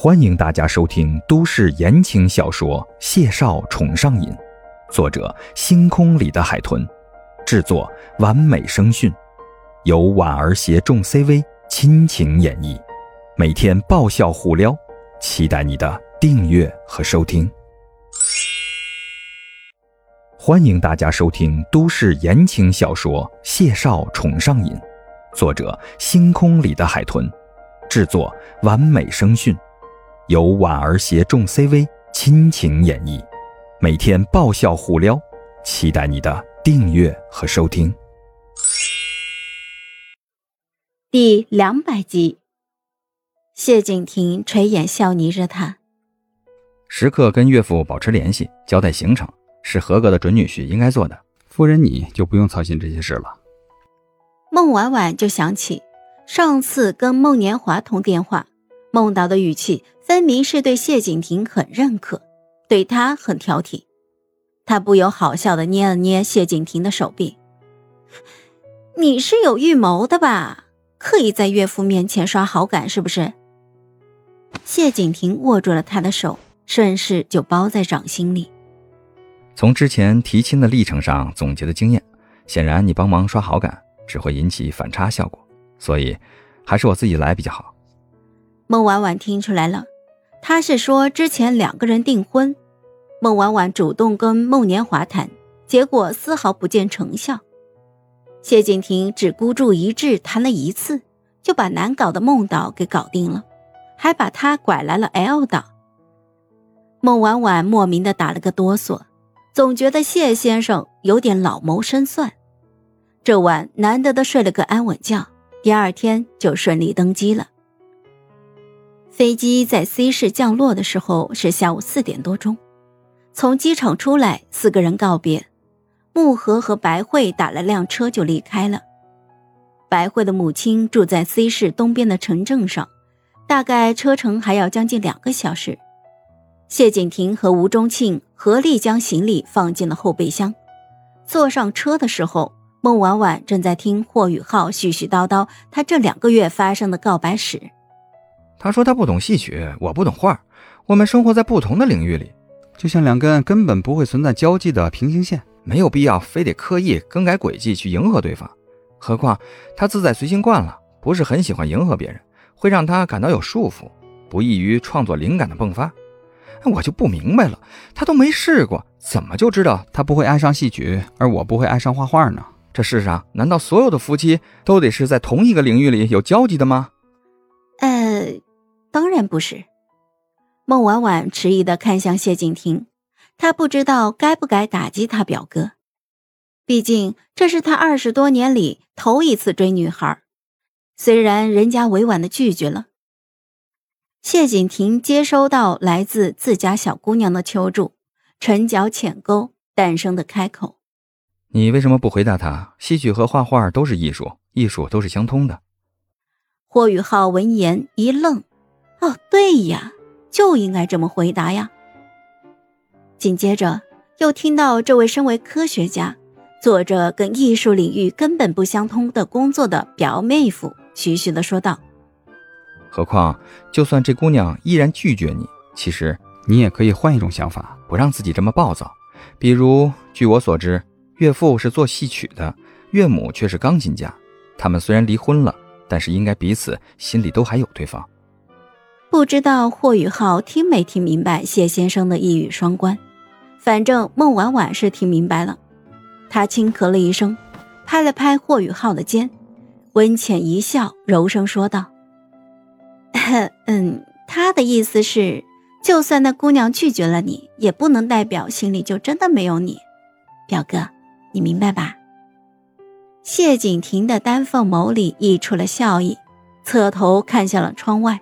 欢迎大家收听都市言情小说《谢少宠上瘾》，作者：星空里的海豚，制作：完美声讯，由婉儿携众 CV 亲情演绎，每天爆笑互撩，期待你的订阅和收听。欢迎大家收听都市言情小说《谢少宠上瘾》，作者：星空里的海豚，制作：完美声讯。由婉儿携众 CV 亲情演绎，每天爆笑互撩，期待你的订阅和收听。第两百集，谢景亭垂眼笑睨着他，时刻跟岳父保持联系，交代行程，是合格的准女婿应该做的。夫人，你就不用操心这些事了。孟婉婉就想起上次跟孟年华通电话。孟导的语气分明是对谢景亭很认可，对他很挑剔。他不由好笑的捏了捏谢景亭的手臂：“你是有预谋的吧？刻意在岳父面前刷好感是不是？”谢景亭握住了他的手，顺势就包在掌心里。从之前提亲的历程上总结的经验，显然你帮忙刷好感只会引起反差效果，所以还是我自己来比较好。孟婉婉听出来了，他是说之前两个人订婚，孟婉婉主动跟孟年华谈，结果丝毫不见成效。谢景亭只孤注一掷谈了一次，就把难搞的孟导给搞定了，还把他拐来了 L 岛。孟婉婉莫名的打了个哆嗦，总觉得谢先生有点老谋深算。这晚难得的睡了个安稳觉，第二天就顺利登机了。飞机在 C 市降落的时候是下午四点多钟，从机场出来，四个人告别，木禾和白慧打了辆车就离开了。白慧的母亲住在 C 市东边的城镇上，大概车程还要将近两个小时。谢景亭和吴忠庆合力将行李放进了后备箱。坐上车的时候，孟婉婉正在听霍宇浩絮絮叨叨他这两个月发生的告白史。他说他不懂戏曲，我不懂画，我们生活在不同的领域里，就像两根根本不会存在交际的平行线，没有必要非得刻意更改轨迹去迎合对方。何况他自在随心惯了，不是很喜欢迎合别人，会让他感到有束缚，不易于创作灵感的迸发。我就不明白了，他都没试过，怎么就知道他不会爱上戏曲，而我不会爱上画画呢？这世上难道所有的夫妻都得是在同一个领域里有交集的吗？呃。当然不是，孟婉婉迟疑的看向谢景亭，她不知道该不该打击他表哥，毕竟这是他二十多年里头一次追女孩，虽然人家委婉的拒绝了。谢景亭接收到来自自家小姑娘的求助，唇角浅勾，淡声的开口：“你为什么不回答他？戏曲和画画都是艺术，艺术都是相通的。”霍宇浩闻言一愣。哦，对呀，就应该这么回答呀。紧接着又听到这位身为科学家，做着跟艺术领域根本不相通的工作的表妹夫，徐徐的说道：“何况，就算这姑娘依然拒绝你，其实你也可以换一种想法，不让自己这么暴躁。比如，据我所知，岳父是做戏曲的，岳母却是钢琴家。他们虽然离婚了，但是应该彼此心里都还有对方。”不知道霍宇浩听没听明白谢先生的一语双关，反正孟婉婉是听明白了。他轻咳了一声，拍了拍霍宇浩的肩，温浅一笑，柔声说道：“嗯，他的意思是，就算那姑娘拒绝了你，也不能代表心里就真的没有你。表哥，你明白吧？”谢景亭的丹凤眸里溢出了笑意，侧头看向了窗外。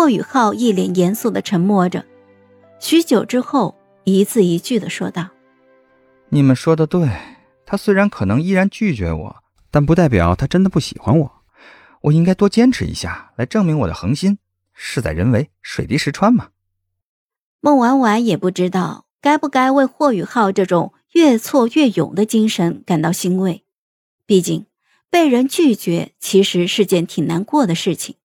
霍雨浩一脸严肃的沉默着，许久之后，一字一句的说道：“你们说的对，他虽然可能依然拒绝我，但不代表他真的不喜欢我。我应该多坚持一下，来证明我的恒心。事在人为，水滴石穿嘛。”孟婉婉也不知道该不该为霍雨浩这种越挫越勇的精神感到欣慰，毕竟被人拒绝其实是件挺难过的事情。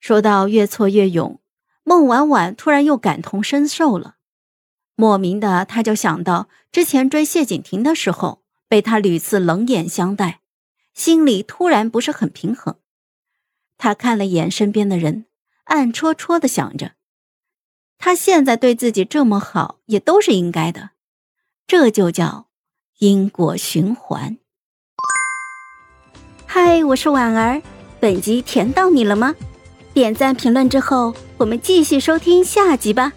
说到越挫越勇，孟婉婉突然又感同身受了。莫名的，他就想到之前追谢景亭的时候，被他屡次冷眼相待，心里突然不是很平衡。他看了眼身边的人，暗戳戳的想着，他现在对自己这么好，也都是应该的。这就叫因果循环。嗨，我是婉儿，本集甜到你了吗？点赞评论之后，我们继续收听下集吧。